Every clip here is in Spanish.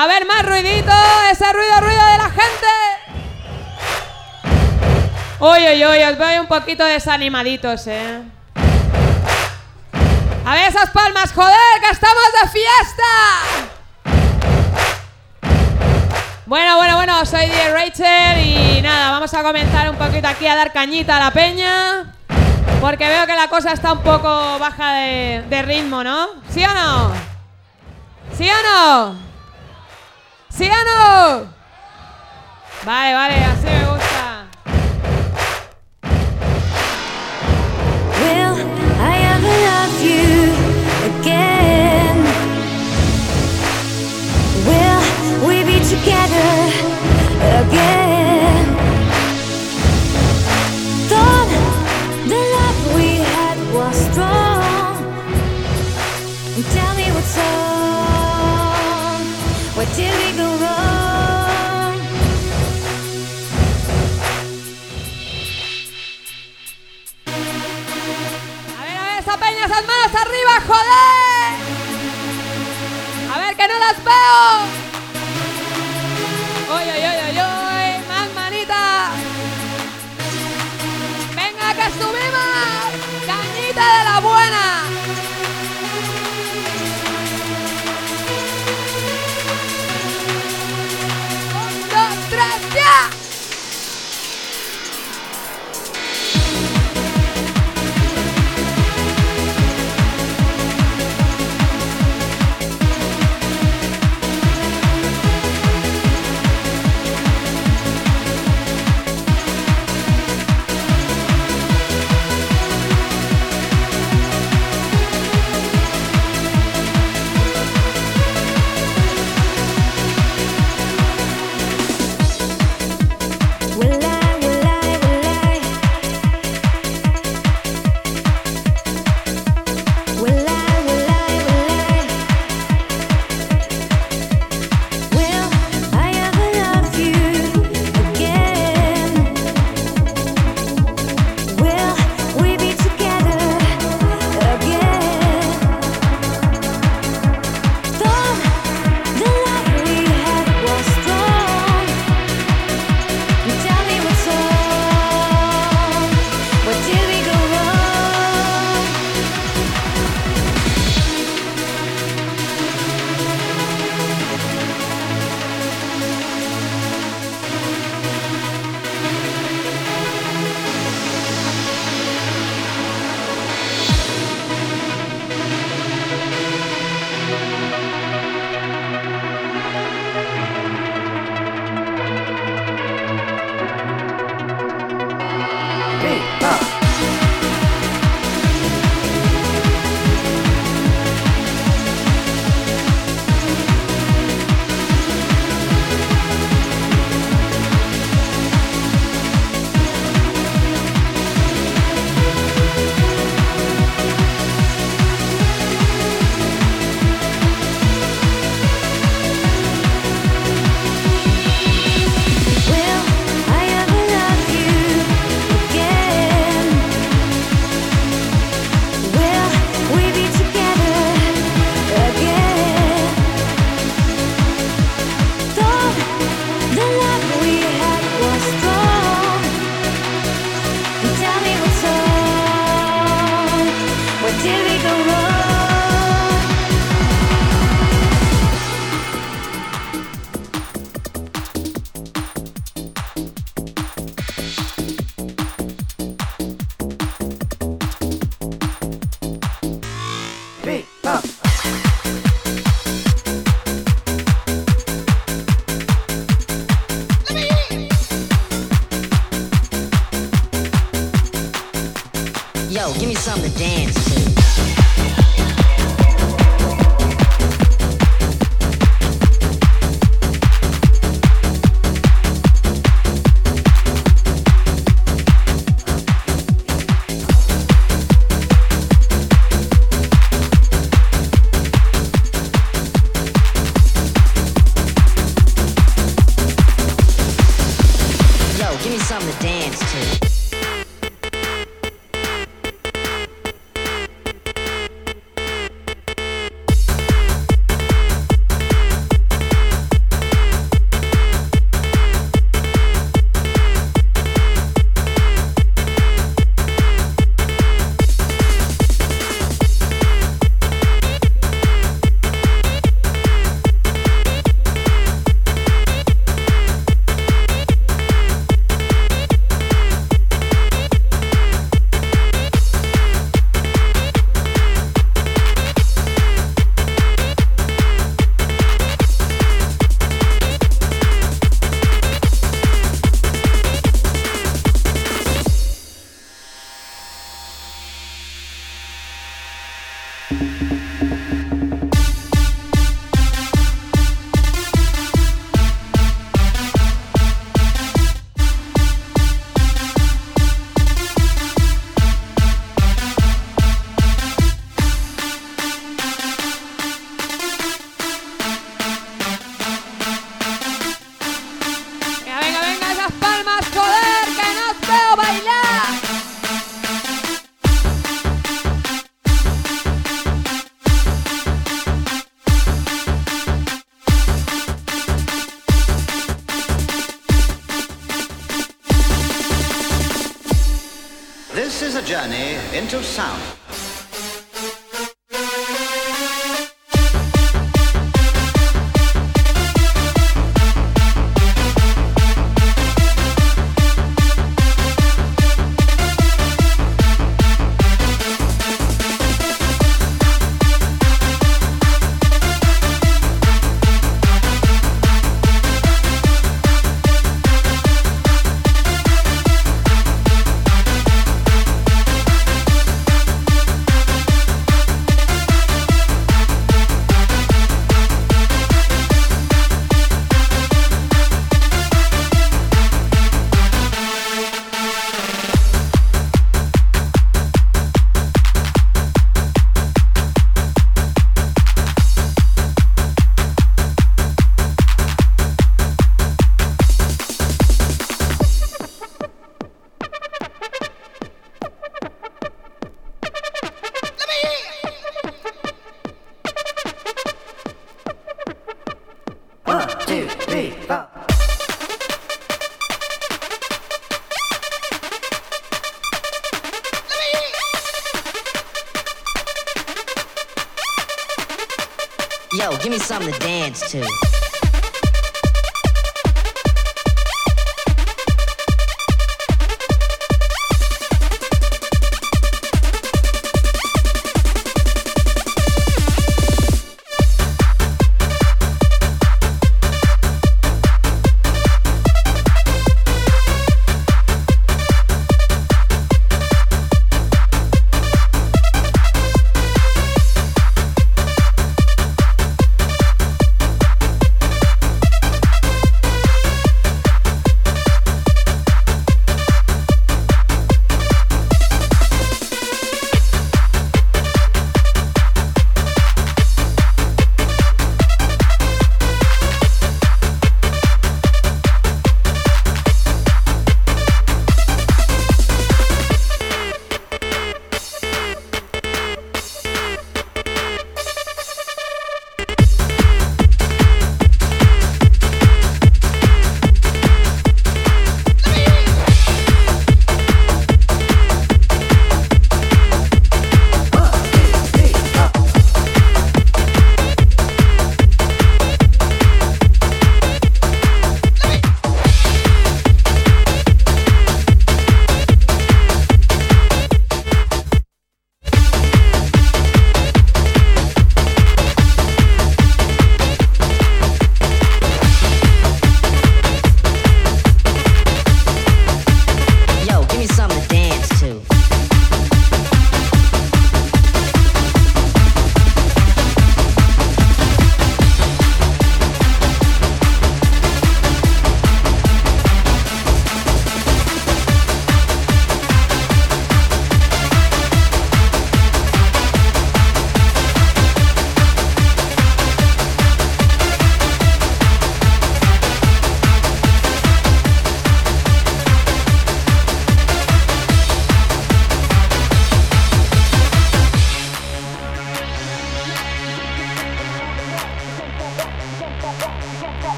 A ver, más ruidito, ese ruido, ruido de la gente. Uy, uy, uy, os veo un poquito desanimaditos, eh. A ver esas palmas, joder, que estamos de fiesta. Bueno, bueno, bueno, soy Die Rachel y nada, vamos a comenzar un poquito aquí a dar cañita a la peña. Porque veo que la cosa está un poco baja de, de ritmo, ¿no? ¿Sí o no? ¿Sí o no? ¿Sí o no? Vale, vale, así me gusta. Esas manos arriba, joder. A ver, que no las veo. Uy, uy, uy, uy, más manitas. Venga, que subimos. Cañita de la Give me something to dance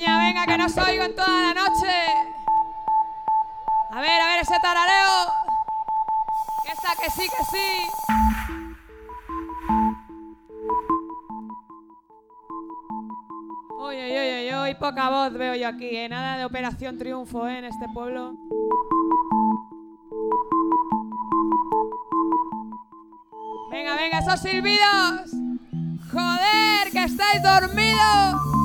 Peña, venga, que no os oigo en toda la noche. A ver, a ver ese tarareo. Que está, que sí, que sí. Uy, uy, uy, uy, uy, poca voz veo yo aquí, ¿eh? Nada de Operación Triunfo, ¿eh? En este pueblo. Venga, venga, esos silbidos. Joder, que estáis dormidos.